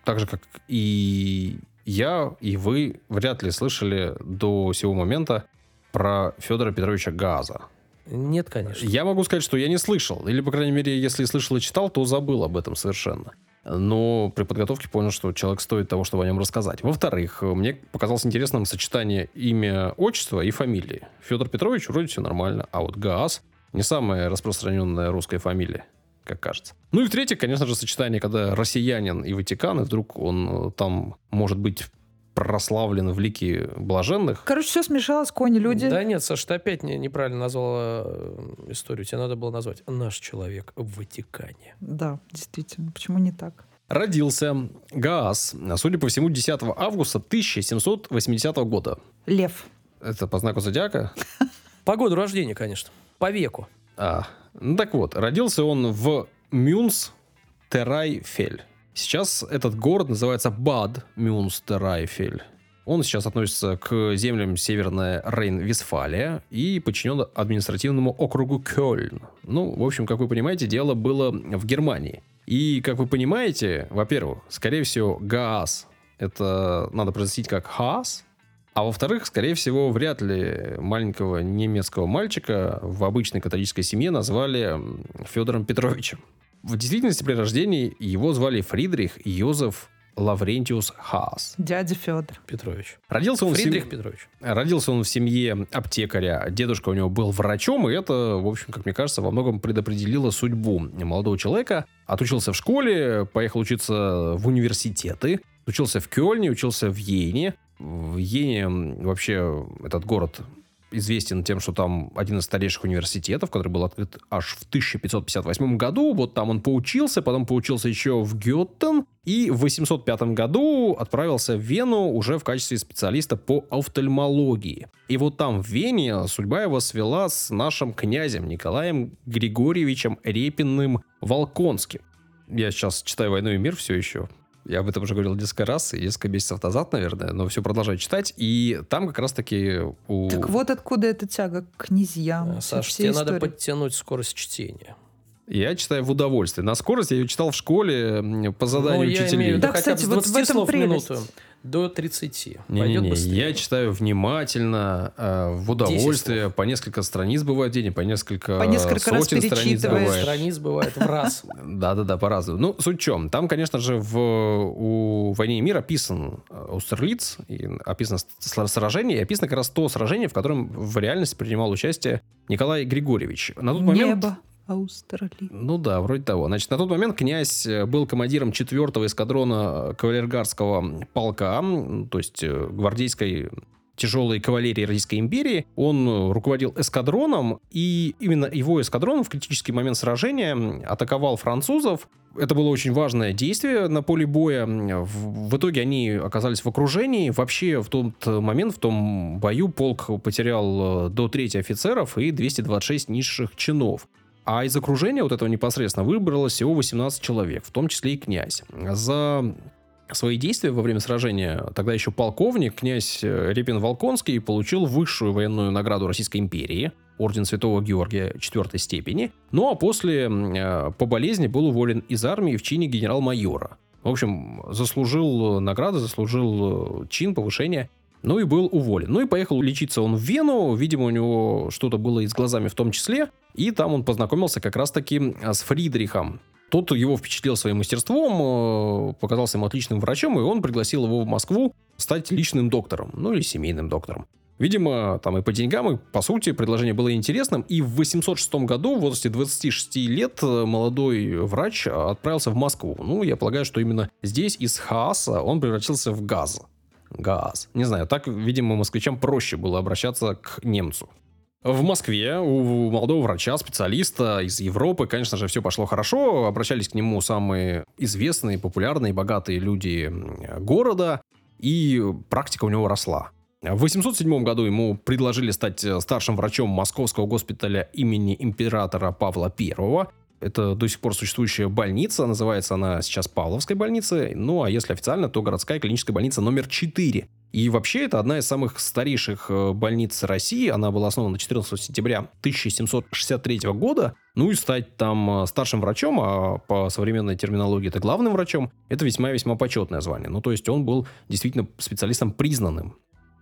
так же, как и я, и вы вряд ли слышали до сего момента про Федора Петровича Газа. Нет, конечно. Я могу сказать, что я не слышал. Или, по крайней мере, если слышал и читал, то забыл об этом совершенно но при подготовке понял, что человек стоит того, чтобы о нем рассказать. Во-вторых, мне показалось интересным сочетание имя, отчества и фамилии. Федор Петрович вроде все нормально, а вот Гаас не самая распространенная русская фамилия, как кажется. Ну и в-третьих, конечно же, сочетание, когда россиянин и Ватикан, и вдруг он э, там может быть прославлен в лике блаженных. Короче, все смешалось, кони, люди. Да нет, Саша, ты опять не, неправильно назвала э, историю. Тебе надо было назвать «Наш человек в Ватикане». Да, действительно. Почему не так? Родился Гаас, судя по всему, 10 августа 1780 года. Лев. Это по знаку зодиака? По году рождения, конечно. По веку. А, ну так вот, родился он в Мюнс Терайфель. Сейчас этот город называется Бад Мюнстерайфель. Он сейчас относится к землям Северная Рейн-Вестфалия и подчинен административному округу Кёльн. Ну, в общем, как вы понимаете, дело было в Германии. И, как вы понимаете, во-первых, скорее всего, Гаас это надо произносить как Хаас, а во-вторых, скорее всего, вряд ли маленького немецкого мальчика в обычной католической семье назвали Федором Петровичем. В действительности при рождении его звали Фридрих Йозеф Лаврентиус Хаас. Дядя Федор. Петрович. Родился он Фридрих в сем... Петрович. Родился он в семье аптекаря. Дедушка у него был врачом, и это, в общем, как мне кажется, во многом предопределило судьбу молодого человека. Отучился в школе, поехал учиться в университеты, учился в Кёльне, учился в Йене. В Йене вообще этот город известен тем, что там один из старейших университетов, который был открыт аж в 1558 году. Вот там он поучился, потом поучился еще в Геттен, и в 805 году отправился в Вену уже в качестве специалиста по офтальмологии. И вот там, в Вене, судьба его свела с нашим князем Николаем Григорьевичем Репинным Волконским. Я сейчас читаю «Войну и мир» все еще. Я об этом уже говорил несколько раз, и несколько месяцев назад, наверное, но все продолжаю читать. И там как раз-таки у... Так вот откуда эта тяга к князьям. А, Саша, тебе истории. надо подтянуть скорость чтения. Я читаю в удовольствие. На скорость я ее читал в школе по заданию ну, учителей. Имею, да, да, кстати, вот в этом прелесть. минуту до 30. Не, Пойдет не, не, быстрее. Я читаю внимательно, э, в удовольствие. По несколько страниц бывает день, по несколько, по несколько сотен раз страниц бывает. Страниц бывает в раз. Да-да-да, по-разному. Ну, суть в чем? Там, конечно же, в, у «Войне и мир» описан Устерлиц, и описано сражение, и описано как раз то сражение, в котором в реальности принимал участие Николай Григорьевич. На тот момент... Небо Австралии. Ну да, вроде того. Значит, на тот момент князь э, был командиром 4-го эскадрона кавалергардского полка, то есть э, гвардейской тяжелой кавалерии Российской империи. Он э, руководил эскадроном, и именно его эскадрон в критический момент сражения атаковал французов. Это было очень важное действие на поле боя. В, в итоге они оказались в окружении. Вообще в тот момент, в том бою, полк потерял э, до трети офицеров и 226 низших чинов. А из окружения вот этого непосредственно выбралось всего 18 человек, в том числе и князь. За свои действия во время сражения тогда еще полковник, князь э, Репин-Волконский, получил высшую военную награду Российской империи, орден Святого Георгия четвертой степени, ну а после э, по болезни был уволен из армии в чине генерал-майора. В общем, заслужил награды, заслужил э, чин, повышение, ну и был уволен. Ну и поехал лечиться он в Вену, видимо, у него что-то было и с глазами в том числе, и там он познакомился как раз-таки с Фридрихом, тот его впечатлил своим мастерством, э, показался ему отличным врачом, и он пригласил его в Москву стать личным доктором, ну или семейным доктором. Видимо, там и по деньгам, и по сути предложение было интересным. И в 806 году, в возрасте 26 лет, молодой врач отправился в Москву. Ну, я полагаю, что именно здесь из Хааса он превратился в газ. Газ. Не знаю, так, видимо, москвичам проще было обращаться к немцу. В Москве у молодого врача, специалиста из Европы, конечно же, все пошло хорошо. Обращались к нему самые известные, популярные, богатые люди города, и практика у него росла. В 807 году ему предложили стать старшим врачом Московского госпиталя имени императора Павла I. Это до сих пор существующая больница, называется она сейчас Павловской больницей, ну а если официально, то городская клиническая больница номер 4. И вообще это одна из самых старейших э, больниц России. Она была основана 14 сентября 1763 года. Ну и стать там э, старшим врачом, а по современной терминологии это главным врачом, это весьма-весьма почетное звание. Ну то есть он был действительно специалистом признанным.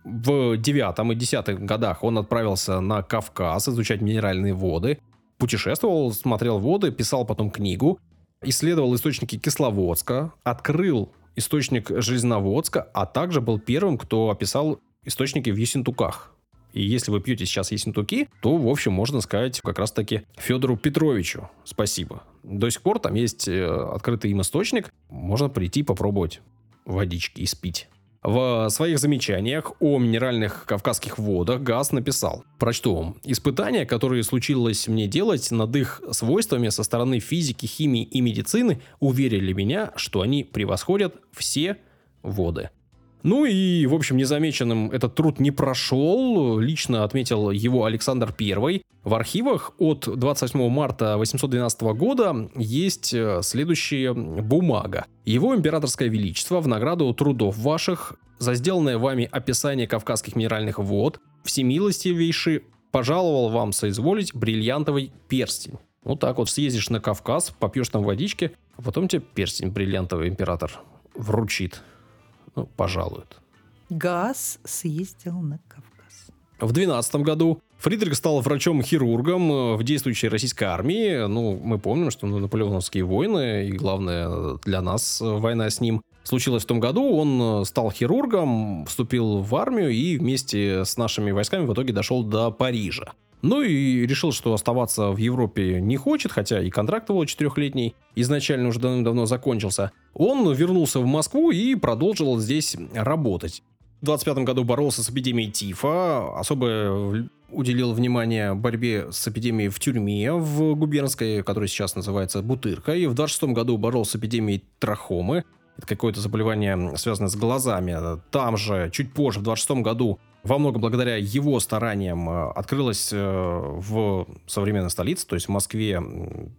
В девятом и десятых годах он отправился на Кавказ изучать минеральные воды путешествовал, смотрел воды, писал потом книгу, исследовал источники Кисловодска, открыл источник Железноводска, а также был первым, кто описал источники в Ессентуках. И если вы пьете сейчас Ессентуки, то, в общем, можно сказать как раз-таки Федору Петровичу спасибо. До сих пор там есть э, открытый им источник, можно прийти попробовать водички и спить. В своих замечаниях о минеральных кавказских водах Газ написал, прочту вам, «Испытания, которые случилось мне делать над их свойствами со стороны физики, химии и медицины, уверили меня, что они превосходят все воды». Ну и, в общем, незамеченным этот труд не прошел. Лично отметил его Александр I. В архивах от 28 марта 812 года есть э, следующая бумага. Его императорское величество в награду трудов ваших за сделанное вами описание кавказских минеральных вод всемилостивейший пожаловал вам соизволить бриллиантовый перстень. Вот так вот съездишь на Кавказ, попьешь там водички, а потом тебе перстень бриллиантовый император вручит ну, пожалуют. Газ съездил на Кавказ. В 12 году Фридрих стал врачом-хирургом э, в действующей российской армии. Ну, мы помним, что наполеоновские войны, и главное для нас война с ним, случилась в том году. Он э, стал хирургом, вступил в армию и вместе с нашими войсками в итоге дошел до Парижа. Ну и решил, что оставаться в Европе не хочет, хотя и контракт его четырехлетний изначально уже давно-давно закончился. Он вернулся в Москву и продолжил здесь работать. В 25 году боролся с эпидемией тифа, особо уделил внимание борьбе с эпидемией в тюрьме в губернской, которая сейчас называется Бутыркой. В 26 году боролся с эпидемией трахомы. Это какое-то заболевание, связанное с глазами. Там же, чуть позже, в 26 году, во многом благодаря его стараниям э, открылась э, в современной столице, то есть в Москве,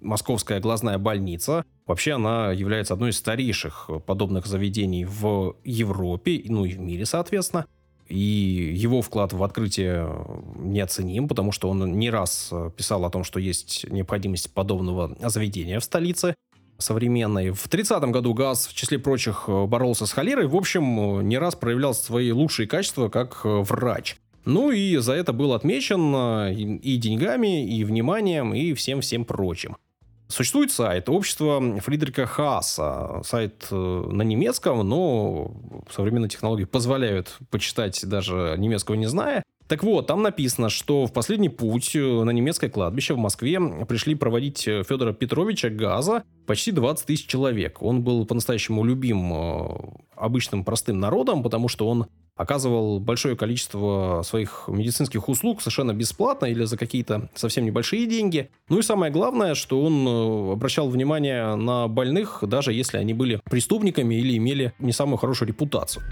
Московская глазная больница. Вообще она является одной из старейших подобных заведений в Европе, ну и в мире, соответственно. И его вклад в открытие неоценим, потому что он не раз писал о том, что есть необходимость подобного заведения в столице современной. В 30-м году ГАЗ, в числе прочих, э, боролся с холерой. В общем, не раз проявлял свои лучшие качества как э, врач. Ну и за это был отмечен э, и деньгами, и вниманием, и всем-всем прочим. Существует сайт общества Фридриха Хааса. Сайт на немецком, но современные технологии позволяют почитать даже немецкого не зная. Так вот, там написано, что в последний путь э, на немецкое кладбище в Москве пришли проводить э, Федора Петровича Газа почти 20 тысяч человек. Он был по-настоящему любим э, обычным простым народом, потому что он оказывал большое количество своих медицинских услуг совершенно бесплатно или за какие-то совсем небольшие деньги. Ну и самое главное, что он обращал внимание на больных, даже если они были преступниками или имели не самую хорошую репутацию.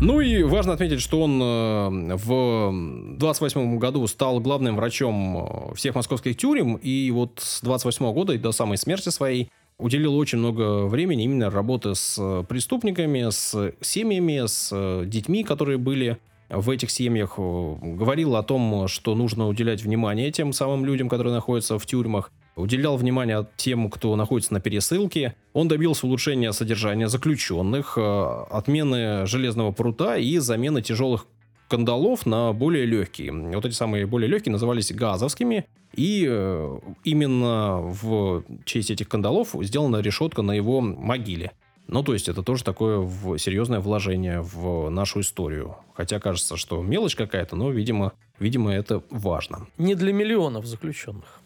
Ну и важно отметить, что он э, в 28 году стал главным врачом э, всех московских тюрем, и вот с 28 года и до самой смерти своей уделил очень много времени именно работы с э, преступниками, с семьями, с детьми, которые были в этих семьях. Говорил о том, что нужно уделять внимание тем самым людям, которые находятся в тюрьмах. Уделял внимание тем, кто находится на пересылке. Он добился улучшения содержания заключенных, э, отмены железного прута и замены тяжелых кандалов на более легкие. Вот эти самые более легкие назывались газовскими. И э, именно в честь этих кандалов сделана решетка на его могиле. Ну, то есть это тоже такое серьезное вложение в нашу историю. Хотя кажется, что мелочь какая-то, но, видимо, видимо, это важно. Не для миллионов заключенных.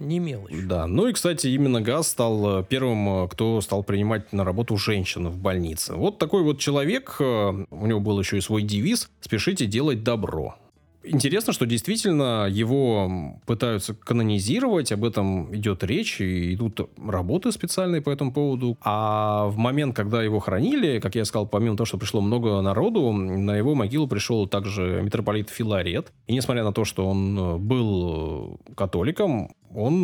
Не мелочь. Да. Ну и, кстати, именно ГАЗ стал э, первым, э, кто стал принимать на работу женщин в больнице. Вот такой вот человек, у него был еще и свой девиз «Спешите делать добро». Интересно, что действительно его пытаются канонизировать, об этом идет речь, и идут работы специальные по этому поводу. А в момент, когда его хоронили, как я сказал, помимо того, что пришло много народу, на его могилу пришел также митрополит Филарет. И несмотря на то, что он был католиком, он,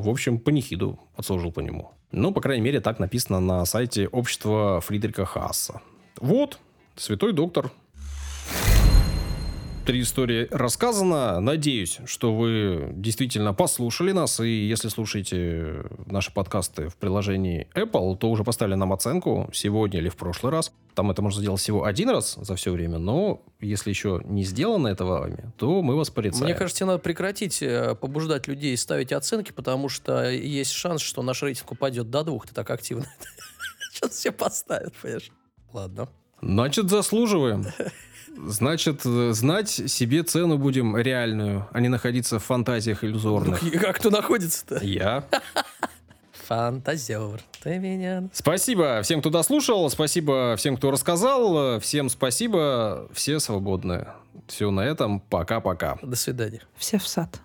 в общем, панихиду отслужил по нему. Ну, по крайней мере, так написано на сайте общества Фридриха Хасса. Вот, святой доктор три истории рассказано. Надеюсь, что вы действительно послушали нас. И если слушаете наши подкасты в приложении Apple, то уже поставили нам оценку сегодня или в прошлый раз. Там это можно сделать всего один раз за все время, но если еще не сделано это вами, то мы вас порицаем. Мне кажется, надо прекратить э, побуждать людей ставить оценки, потому что есть шанс, что наш рейтинг упадет до двух. Ты так активно. Сейчас все поставят, понимаешь? Ладно. Значит, заслуживаем. Значит, знать себе цену будем реальную, а не находиться в фантазиях иллюзорных. Как кто находится-то? Я. Фантазер, ты меня... Спасибо всем, кто дослушал, спасибо всем, кто рассказал, всем спасибо, все свободны. Все на этом, пока-пока. До свидания. Все в сад.